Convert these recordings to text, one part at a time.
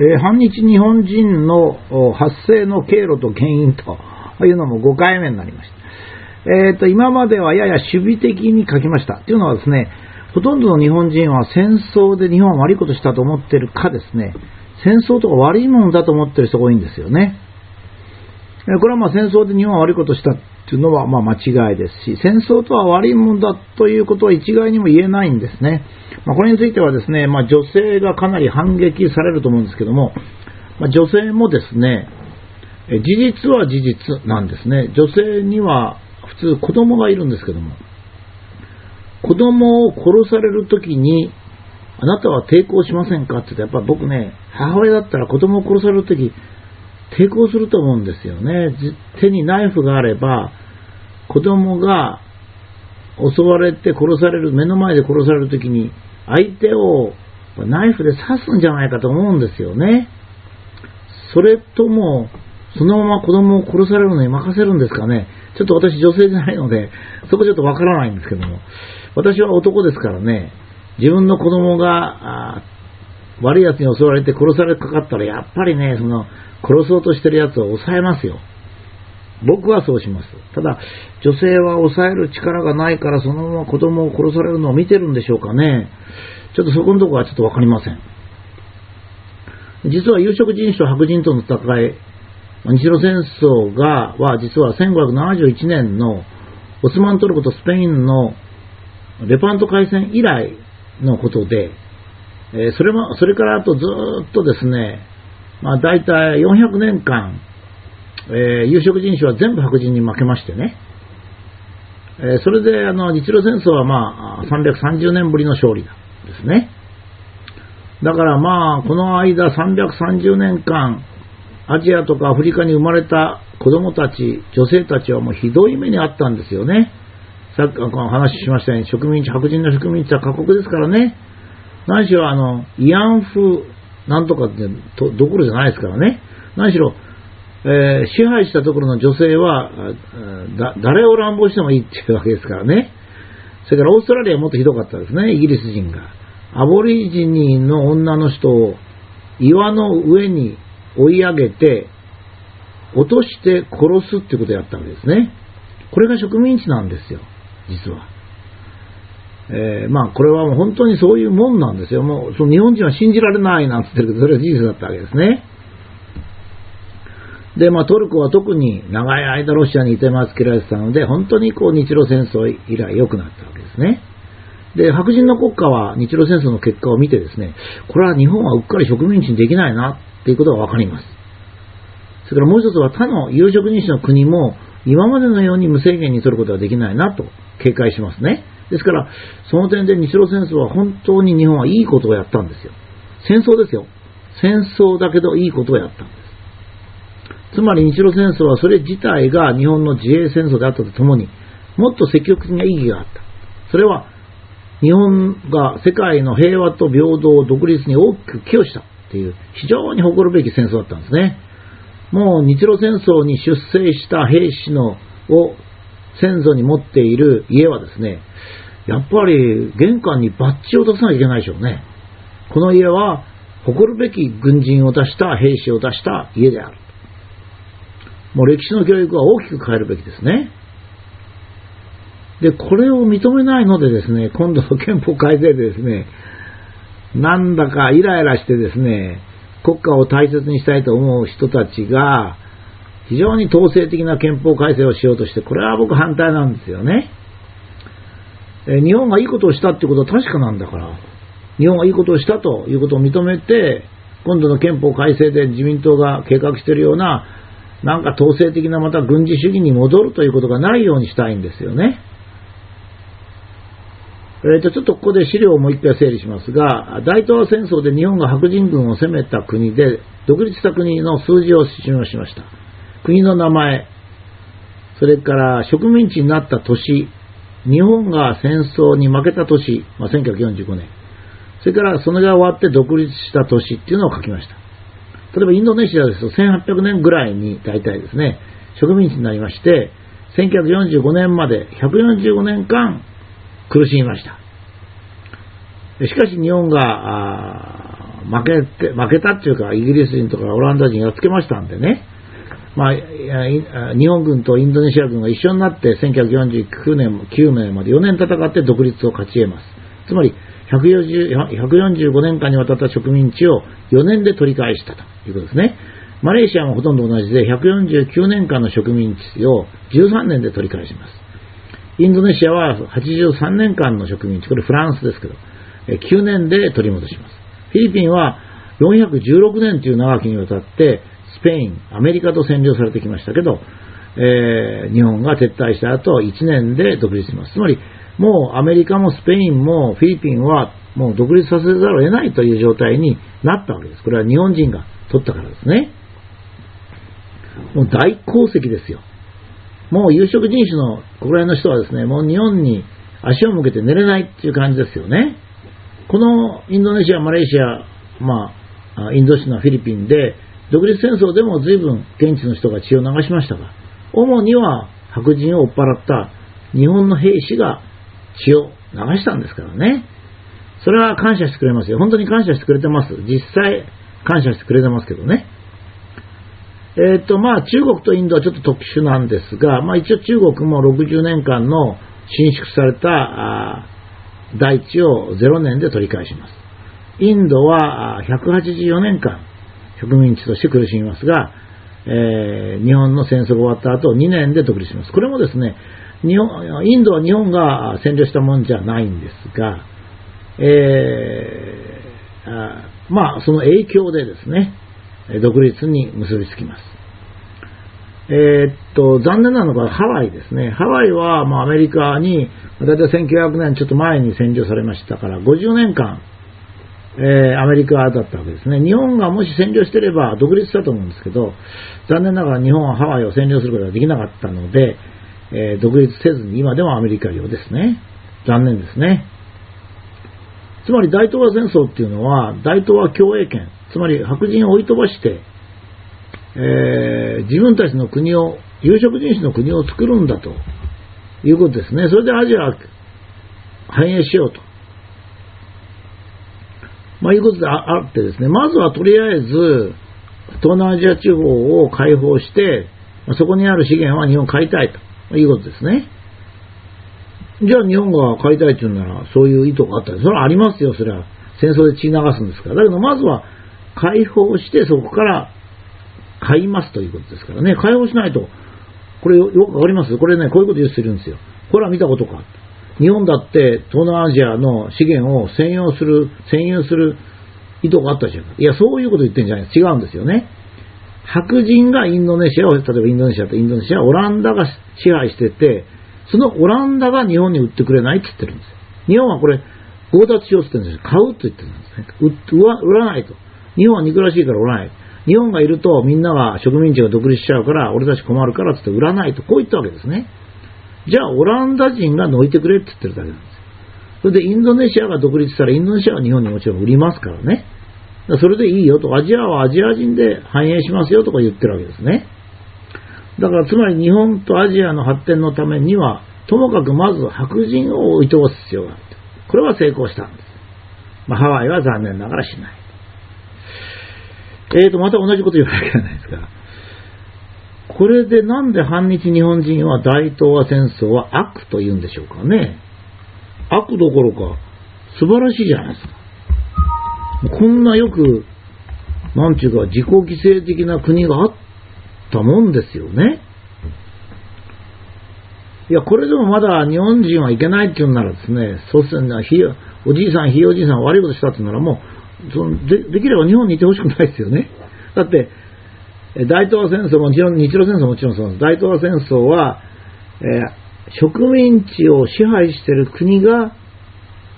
えー、反日日本人の発生の経路と原因というのも5回目になりました。えーと、今まではやや守備的に書きました。というのはですね、ほとんどの日本人は戦争で日本は悪いことしたと思ってるかですね、戦争とか悪いものだと思ってる人が多いんですよね。これはまあ戦争で日本は悪いことしたっていうのはまあ間違いですし、戦争とは悪いものだということは一概にも言えないんですね。まあ、これについてはですね、まあ、女性がかなり反撃されると思うんですけども、まあ、女性もですね、事実は事実なんですね。女性には普通子供がいるんですけども、子供を殺されるときに、あなたは抵抗しませんかって言って、やっぱ僕ね、母親だったら子供を殺されるとき、抵抗すると思うんですよね。手にナイフがあれば、子供が襲われて殺される、目の前で殺されるときに、相手をナイフで刺すんじゃないかと思うんですよね。それとも、そのまま子供を殺されるのに任せるんですかね。ちょっと私女性じゃないので、そこちょっとわからないんですけども。私は男ですからね、自分の子供が、悪い奴に襲われて殺されかかったら、やっぱりね、その、殺そうとしてる奴を抑えますよ。僕はそうします。ただ、女性は抑える力がないから、そのまま子供を殺されるのを見てるんでしょうかね。ちょっとそこのとこはちょっとわかりません。実は有色人種と白人との戦い、日露戦争が、は実は1571年のオスマントルコとスペインのレパント海戦以来のことで、えそれも、それからあとずっとですね、まあ大体400年間、え、有色人種は全部白人に負けましてね、え、それであの日露戦争はまあ330年ぶりの勝利ですね。だからまあこの間330年間アジアとかアフリカに生まれた子供たち、女性たちはもうひどい目にあったんですよね。さっきこの話しましたように植民地、白人の植民地は過酷ですからね。何しろあの、慰安婦なんとかってどころじゃないですからね。何しろえー、支配したところの女性は、誰を乱暴してもいいっていうわけですからね。それからオーストラリアはもっとひどかったですね、イギリス人が。アボリジニの女の人を岩の上に追い上げて、落として殺すってことをやったわけですね。これが植民地なんですよ、実は。えー、まあ、これはもう本当にそういうもんなんですよ。もう、その日本人は信じられないなんて言ってるけど、それは事実だったわけですね。で、まあ、トルコは特に長い間ロシアにいてますけられてたので、本当にこう日露戦争以来良くなったわけですね。で、白人の国家は日露戦争の結果を見てですね、これは日本はうっかり植民地にできないなっていうことがわかります。それからもう一つは他の有色人種の国も今までのように無制限に取ることができないなと警戒しますね。ですから、その点で日露戦争は本当に日本はいいことをやったんですよ。戦争ですよ。戦争だけどいいことをやったんです。つまり日露戦争はそれ自体が日本の自衛戦争であったとともに、もっと積極的な意義があった。それは、日本が世界の平和と平等を、独立に大きく寄与したっていう、非常に誇るべき戦争だったんですね。もう日露戦争に出征した兵士のを先祖に持っている家はですね、やっぱり玄関にバッジを出さなきゃいけないでしょうね。この家は誇るべき軍人を出した兵士を出した家である。もう歴史の教育は大きく変えるべきですね。で、これを認めないのでですね、今度の憲法改正でですね、なんだかイライラしてですね、国家を大切にしたいと思う人たちが、非常に統制的な憲法改正をしようとして、これは僕反対なんですよね。え日本がいいことをしたってことは確かなんだから、日本がいいことをしたということを認めて、今度の憲法改正で自民党が計画しているようななんか統制的なまた軍事主義に戻るということがないようにしたいんですよね。えー、とちょっとここで資料をもう一回整理しますが、大東亜戦争で日本が白人軍を攻めた国で、独立した国の数字を示しました。国の名前、それから植民地になった年、日本が戦争に負けた年、まあ、1945年、それからそれが終わって独立した年っていうのを書きました。例えばインドネシアですと1800年ぐらいに大体ですね、植民地になりまして、1945年まで145年間苦しみました。しかし日本が負けて、負けたっていうか、イギリス人とかオランダ人やっつけましたんでね、まあ、日本軍とインドネシア軍が一緒になって1949年、9年まで4年戦って独立を勝ち得ます。つまり145年間にわたった植民地を4年で取り返したということですね。マレーシアもほとんど同じで149年間の植民地を13年で取り返します。インドネシアは83年間の植民地、これフランスですけど、9年で取り戻します。フィリピンは416年という長きにわたってスペイン、アメリカと占領されてきましたけど、えー、日本が撤退した後1年で独立します。つまり、もうアメリカもスペインもフィリピンはもう独立させざるを得ないという状態になったわけです。これは日本人が取ったからですね。もう大功績ですよ。もう有色人種の国内の人はですね、もう日本に足を向けて寝れないっていう感じですよね。このインドネシア、マレーシア、まあ、インドシナ、フィリピンで、独立戦争でも随分現地の人が血を流しましたが、主には白人を追っ払った日本の兵士が血を流したんですからね。それは感謝してくれますよ。本当に感謝してくれてます。実際、感謝してくれてますけどね。えっ、ー、と、まあ、中国とインドはちょっと特殊なんですが、まあ、一応中国も60年間の伸縮された大地を0年で取り返します。インドは184年間植民地として苦しみますが、えー、日本の戦争が終わった後2年で独立します。これもですね、日本インドは日本が占領したもんじゃないんですが、えー、あまあ、その影響でですね、独立に結びつきます。えー、っと、残念なのがハワイですね。ハワイは、まあ、アメリカに、だいたい1900年ちょっと前に占領されましたから、50年間、えー、アメリカだったわけですね。日本がもし占領してれば独立したと思うんですけど、残念ながら日本はハワイを占領することができなかったので、えー、独立せずに今でもアメリカ領ですね。残念ですね。つまり大東亜戦争っていうのは、大東亜共栄圏、つまり白人を追い飛ばして、えー、自分たちの国を、有色人種の国を作るんだということですね。それでアジア繁栄しようと。まあ、いうことであってですね、まずはとりあえず、東南アジア地方を解放して、そこにある資源は日本買いたいということですね。じゃあ日本が買いたいっていうなら、そういう意図があったら、それはありますよ、それは。戦争で血流すんですから。だけど、まずは解放して、そこから買いますということですからね。解放しないと、これよくわかります？これね、こういうこと言ってるんですよ。ほら見たことか。日本だって東南アジアの資源を専用する、占有する意図があったじゃん。いや、そういうこと言ってるんじゃない違うんですよね。白人がインドネシアを、例えばインドネシアとインドネシア、オランダが支配してて、そのオランダが日本に売ってくれないって言ってるんですよ。日本はこれ、強奪しようって言ってるんですよ。買うって言ってるんですね。売らないと。日本は憎らしいから売らない。日本がいるとみんなが植民地が独立しちゃうから、俺たち困るからって言って売らないと。こう言ったわけですね。じゃあ、オランダ人が抜いてくれって言ってるだけなんですよ。それで、インドネシアが独立したら、インドネシアは日本にもちろん売りますからね。それでいいよと、アジアはアジア人で繁栄しますよとか言ってるわけですね。だから、つまり日本とアジアの発展のためには、ともかくまず白人を置いとす必要がある。これは成功したんです。まあ、ハワイは残念ながらしない。えーと、また同じこと言わなきゃいけないですか。これでなんで反日日本人は大東亜戦争は悪と言うんでしょうかね。悪どころか素晴らしいじゃないですか。こんなよく、なんちゅうか自己犠牲的な国があったもんですよね。いや、これでもまだ日本人はいけないって言うんならですね、そうするな、ひおじいさん、ひいおじいさん悪いことしたって言うならもう、そのでできれば日本にいてほしくないですよね。だって、大東亜戦争もちろん、日露戦争もちろんそうです。大東亜戦争は、えー、植民地を支配している国が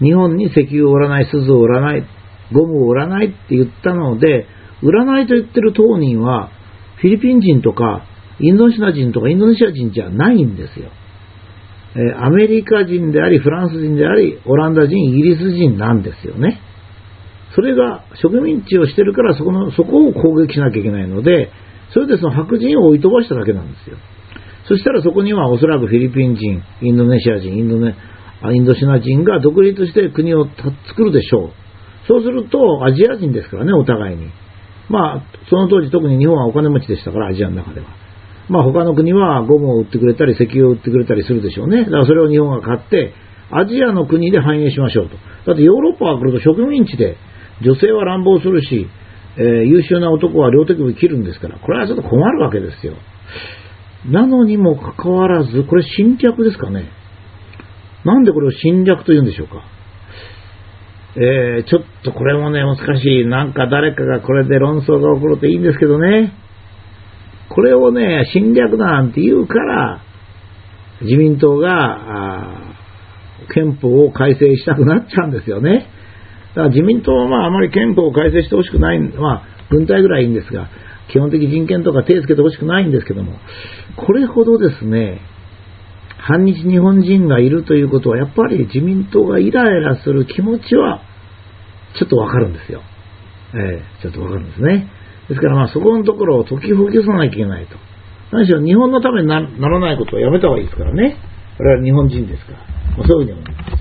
日本に石油を売らない、鈴を売らない、ゴムを売らないって言ったので、売らないと言ってる当人は、フィリピン人とか、インドネシア人とかインドネシア人じゃないんですよ。え、アメリカ人であり、フランス人であり、オランダ人、イギリス人なんですよね。それが植民地をしてるからそこの、そこを攻撃しなきゃいけないので、それでその白人を追い飛ばしただけなんですよ。そしたらそこにはおそらくフィリピン人、インドネシア人、インドネインドシナ人が独立して国を作るでしょう。そうすると、アジア人ですからね、お互いに。まあ、その当時特に日本はお金持ちでしたから、アジアの中では。まあ他の国はゴムを売ってくれたり、石油を売ってくれたりするでしょうね。だからそれを日本が買って、アジアの国で繁栄しましょうと。だってヨーロッパが来ると植民地で、女性は乱暴するし、えー、優秀な男は両手首切るんですから、これはちょっと困るわけですよ。なのにもかかわらず、これ侵略ですかね。なんでこれを侵略と言うんでしょうか。えー、ちょっとこれもね、難しい。なんか誰かがこれで論争が起こるといいんですけどね。これをね、侵略だなんて言うから、自民党が、憲法を改正したくなっちゃうんですよね。だから自民党はまああまり憲法を改正してほしくない、まあ軍隊ぐらいいいんですが、基本的人権とか手をつけてほしくないんですけども、これほどですね、反日日本人がいるということは、やっぱり自民党がイライラする気持ちは、ちょっとわかるんですよ。ええー、ちょっとわかるんですね。ですからまあそこのところを解きほぐさなきゃいけないと。何しろ日本のためにならないことはやめた方がいいですからね。我々日本人ですから。まあ、そういうふうに思います。